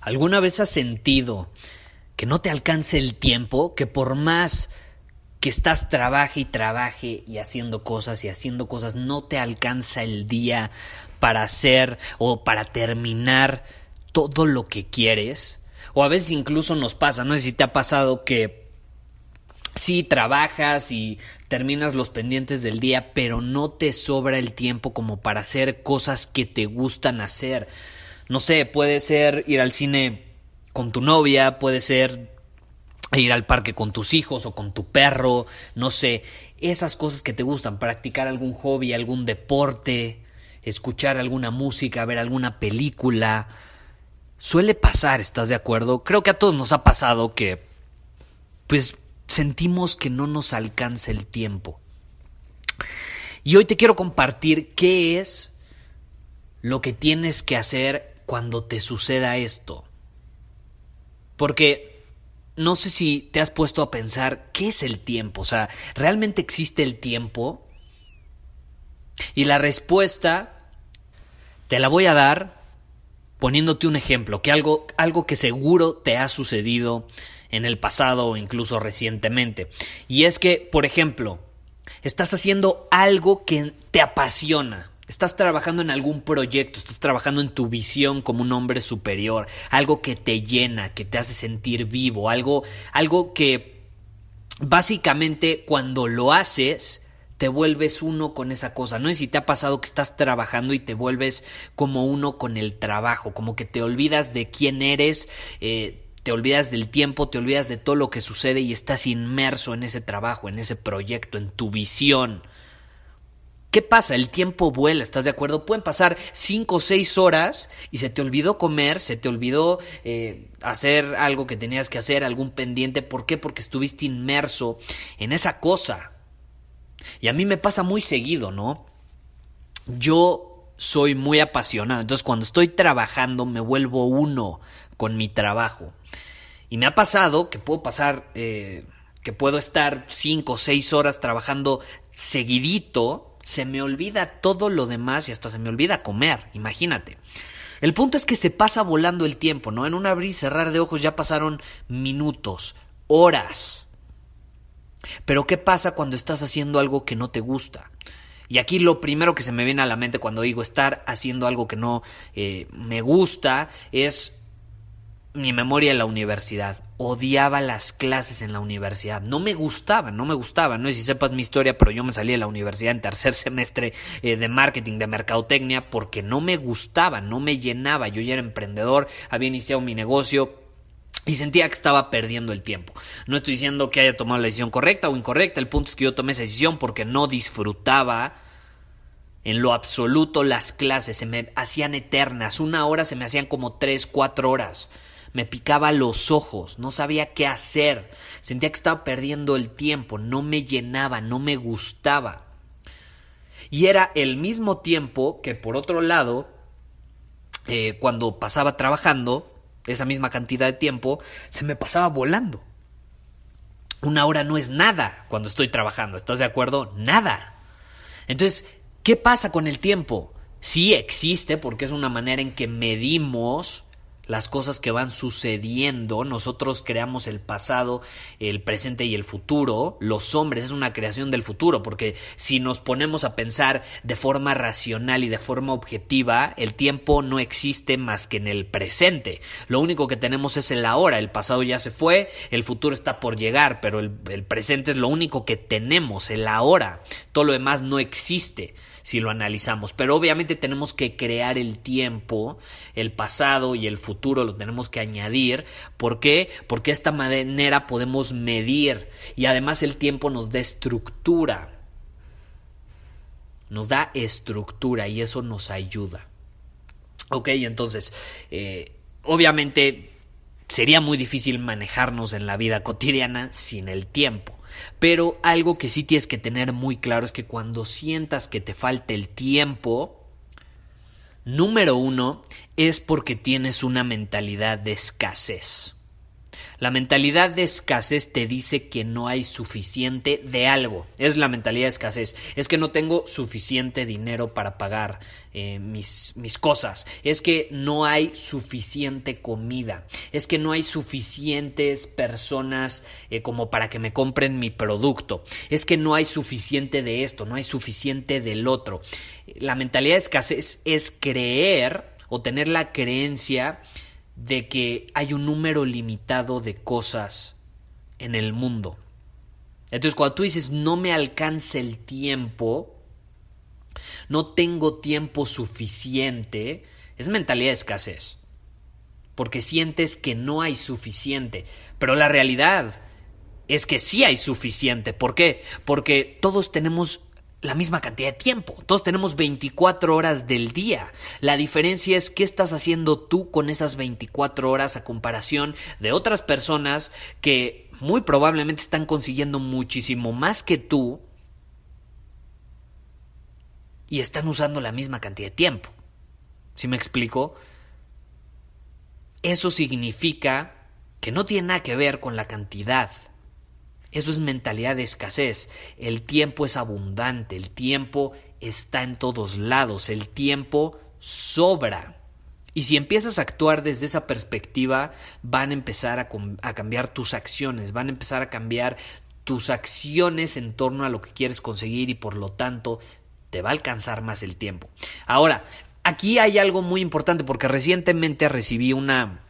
¿Alguna vez has sentido que no te alcance el tiempo, que por más que estás trabaje y trabaje y haciendo cosas y haciendo cosas, no te alcanza el día para hacer o para terminar todo lo que quieres? O a veces incluso nos pasa, no sé si te ha pasado que sí trabajas y terminas los pendientes del día, pero no te sobra el tiempo como para hacer cosas que te gustan hacer. No sé, puede ser ir al cine con tu novia, puede ser ir al parque con tus hijos o con tu perro, no sé, esas cosas que te gustan, practicar algún hobby, algún deporte, escuchar alguna música, ver alguna película. Suele pasar, ¿estás de acuerdo? Creo que a todos nos ha pasado que pues sentimos que no nos alcanza el tiempo. Y hoy te quiero compartir qué es lo que tienes que hacer cuando te suceda esto. Porque no sé si te has puesto a pensar qué es el tiempo, o sea, ¿realmente existe el tiempo? Y la respuesta te la voy a dar poniéndote un ejemplo, que algo, algo que seguro te ha sucedido en el pasado o incluso recientemente. Y es que, por ejemplo, estás haciendo algo que te apasiona. Estás trabajando en algún proyecto, estás trabajando en tu visión como un hombre superior, algo que te llena, que te hace sentir vivo, algo, algo que básicamente cuando lo haces te vuelves uno con esa cosa. No sé si te ha pasado que estás trabajando y te vuelves como uno con el trabajo, como que te olvidas de quién eres, eh, te olvidas del tiempo, te olvidas de todo lo que sucede y estás inmerso en ese trabajo, en ese proyecto, en tu visión. ¿Qué pasa? El tiempo vuela, ¿estás de acuerdo? Pueden pasar cinco o seis horas y se te olvidó comer, se te olvidó eh, hacer algo que tenías que hacer, algún pendiente. ¿Por qué? Porque estuviste inmerso en esa cosa. Y a mí me pasa muy seguido, ¿no? Yo soy muy apasionado, entonces cuando estoy trabajando me vuelvo uno con mi trabajo. Y me ha pasado que puedo pasar, eh, que puedo estar cinco o seis horas trabajando seguidito se me olvida todo lo demás y hasta se me olvida comer, imagínate. El punto es que se pasa volando el tiempo, ¿no? En un abrir y cerrar de ojos ya pasaron minutos, horas. Pero ¿qué pasa cuando estás haciendo algo que no te gusta? Y aquí lo primero que se me viene a la mente cuando digo estar haciendo algo que no eh, me gusta es mi memoria en la universidad. Odiaba las clases en la universidad. No me gustaban, no me gustaban. No sé si sepas mi historia, pero yo me salí de la universidad en tercer semestre eh, de marketing, de mercadotecnia, porque no me gustaba, no me llenaba. Yo ya era emprendedor, había iniciado mi negocio. Y sentía que estaba perdiendo el tiempo. No estoy diciendo que haya tomado la decisión correcta o incorrecta. El punto es que yo tomé esa decisión porque no disfrutaba en lo absoluto las clases. Se me hacían eternas. Una hora se me hacían como tres, cuatro horas me picaba los ojos, no sabía qué hacer, sentía que estaba perdiendo el tiempo, no me llenaba, no me gustaba. Y era el mismo tiempo que por otro lado, eh, cuando pasaba trabajando, esa misma cantidad de tiempo, se me pasaba volando. Una hora no es nada cuando estoy trabajando, ¿estás de acuerdo? Nada. Entonces, ¿qué pasa con el tiempo? Sí existe porque es una manera en que medimos las cosas que van sucediendo. Nosotros creamos el pasado, el presente y el futuro. Los hombres es una creación del futuro, porque si nos ponemos a pensar de forma racional y de forma objetiva, el tiempo no existe más que en el presente. Lo único que tenemos es el ahora. El pasado ya se fue, el futuro está por llegar, pero el, presente es lo único que tenemos, el ahora. Todo lo demás no existe si lo analizamos. Pero obviamente tenemos que crear el tiempo, el pasado y el futuro lo tenemos que añadir. ¿Por qué? Porque de esta manera podemos medir y además el tiempo nos da estructura. Nos da estructura y eso nos ayuda. Ok, entonces, eh, obviamente sería muy difícil manejarnos en la vida cotidiana sin el tiempo. Pero algo que sí tienes que tener muy claro es que cuando sientas que te falta el tiempo, número uno, es porque tienes una mentalidad de escasez. La mentalidad de escasez te dice que no hay suficiente de algo. Es la mentalidad de escasez. Es que no tengo suficiente dinero para pagar eh, mis, mis, cosas. Es que no hay suficiente comida. Es que no hay suficientes personas eh, como para que me compren mi producto. Es que no hay suficiente de esto, no hay suficiente del otro. La mentalidad de escasez es creer o tener la creencia de que hay un número limitado de cosas en el mundo. Entonces, cuando tú dices no me alcanza el tiempo, no tengo tiempo suficiente, es mentalidad de escasez. Porque sientes que no hay suficiente. Pero la realidad es que sí hay suficiente. ¿Por qué? Porque todos tenemos la misma cantidad de tiempo. Todos tenemos 24 horas del día. La diferencia es qué estás haciendo tú con esas 24 horas a comparación de otras personas que muy probablemente están consiguiendo muchísimo más que tú y están usando la misma cantidad de tiempo. ¿Sí me explico? Eso significa que no tiene nada que ver con la cantidad eso es mentalidad de escasez. El tiempo es abundante, el tiempo está en todos lados, el tiempo sobra. Y si empiezas a actuar desde esa perspectiva, van a empezar a, cambiar tus acciones, van a empezar a cambiar tus acciones en torno a lo que quieres conseguir y por lo tanto te va a alcanzar más el tiempo. Ahora, aquí hay algo muy importante porque recientemente recibí una,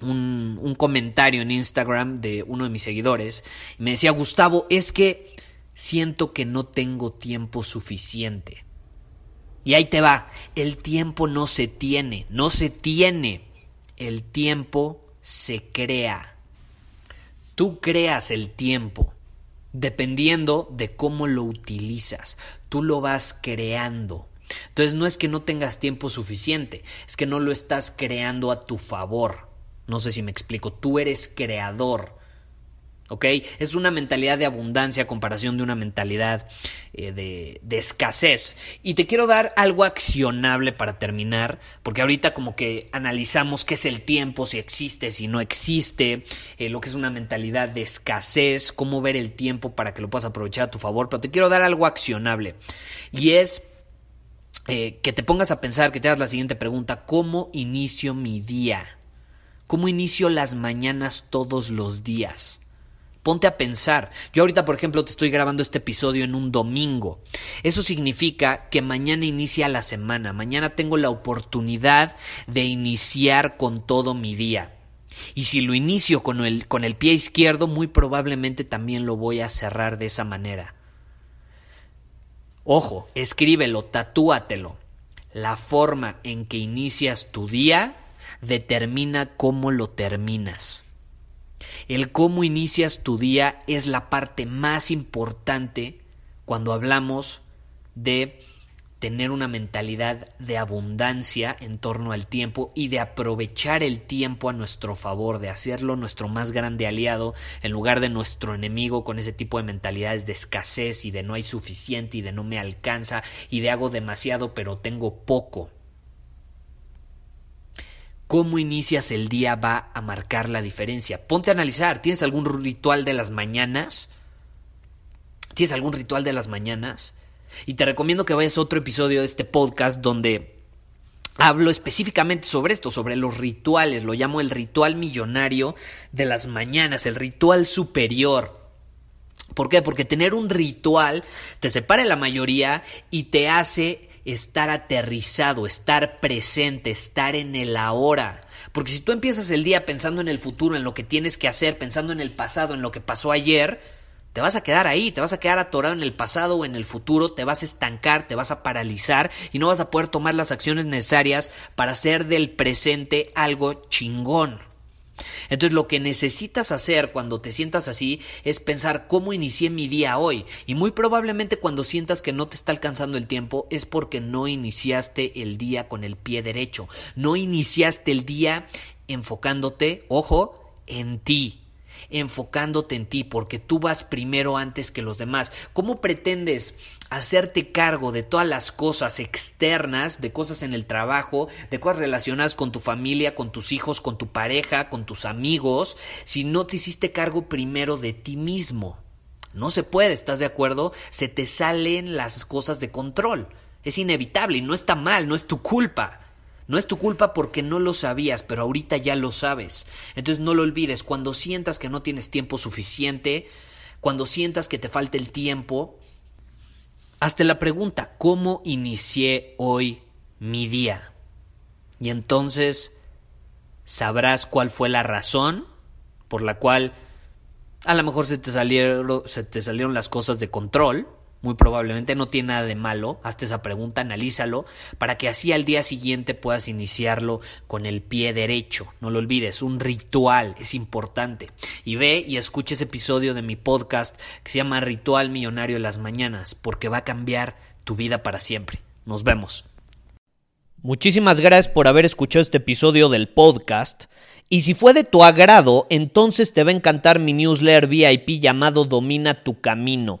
un, comentario en Instagram de uno de mis seguidores. Y me decía, Gustavo, es que siento que no tengo tiempo suficiente. Y ahí te va, el tiempo no se tiene, no se tiene, el tiempo se crea. Tú creas el tiempo, dependiendo de cómo lo utilizas, tú lo vas creando. Entonces no es que no tengas tiempo suficiente, es que no lo estás creando a tu favor. No sé si me explico. Tú eres creador. ¿Ok? Es una mentalidad de abundancia a comparación de una mentalidad eh, de, escasez. Y te quiero dar algo accionable para terminar, porque ahorita como que analizamos qué es el tiempo, si existe, si no existe, eh, lo que es una mentalidad de escasez, cómo ver el tiempo para que lo puedas aprovechar a tu favor, pero te quiero dar algo accionable. Y es eh, que te pongas a pensar, que te hagas la siguiente pregunta, ¿cómo inicio mi día? ¿Cómo inicio las mañanas todos los días? Ponte a pensar. Yo ahorita, por ejemplo, te estoy grabando este episodio en un domingo. Eso significa que mañana inicia la semana. Mañana tengo la oportunidad de iniciar con todo mi día. Y si lo inicio con el, con el pie izquierdo, muy probablemente también lo voy a cerrar de esa manera. Ojo, escríbelo, tatúatelo. La forma en que inicias tu día determina cómo lo terminas. El cómo inicias tu día es la parte más importante cuando hablamos de tener una mentalidad de abundancia en torno al tiempo y de aprovechar el tiempo a nuestro favor, de hacerlo nuestro más grande aliado en lugar de nuestro enemigo con ese tipo de mentalidades de escasez y de no hay suficiente y de no me alcanza y de hago demasiado pero tengo poco cómo inicias el día va a marcar la diferencia. Ponte a analizar, ¿tienes algún ritual de las mañanas? ¿Tienes algún ritual de las mañanas? Y te recomiendo que vayas a otro episodio de este podcast donde hablo específicamente sobre esto, sobre los rituales, lo llamo el ritual millonario de las mañanas, el ritual superior. ¿Por qué? Porque tener un ritual te separa de la mayoría y te hace estar aterrizado, estar presente, estar en el ahora. Porque si tú empiezas el día pensando en el futuro, en lo que tienes que hacer, pensando en el pasado, en lo que pasó ayer, te vas a quedar ahí, te vas a quedar atorado en el pasado o en el futuro, te vas a estancar, te vas a paralizar y no vas a poder tomar las acciones necesarias para hacer del presente algo chingón. Entonces lo que necesitas hacer cuando te sientas así es pensar cómo inicié mi día hoy. Y muy probablemente cuando sientas que no te está alcanzando el tiempo es porque no iniciaste el día con el pie derecho. No iniciaste el día enfocándote, ojo, en ti enfocándote en ti, porque tú vas primero antes que los demás. ¿Cómo pretendes hacerte cargo de todas las cosas externas, de cosas en el trabajo, de cosas relacionadas con tu familia, con tus hijos, con tu pareja, con tus amigos, si no te hiciste cargo primero de ti mismo. No se puede, ¿estás de acuerdo? Se te salen las cosas de control. Es inevitable y no está mal, no es tu culpa. No es tu culpa porque no lo sabías, pero ahorita ya lo sabes. Entonces no lo olvides, cuando sientas que no tienes tiempo suficiente, cuando sientas que te falta el tiempo, hazte la pregunta, ¿cómo inicié hoy mi día? Y entonces sabrás cuál fue la razón por la cual a lo mejor se te salieron, se te salieron las cosas de control muy probablemente no tiene nada de malo, hazte esa pregunta, analízalo, para que así al día siguiente puedas iniciarlo con el pie derecho. No lo olvides, un ritual es importante. Y ve y escucha ese episodio de mi podcast que se llama Ritual Millonario de las Mañanas, porque va a cambiar tu vida para siempre. Nos vemos. Muchísimas gracias por haber escuchado este episodio del podcast. Y si fue de tu agrado, entonces te va a encantar mi newsletter VIP llamado Domina tu Camino.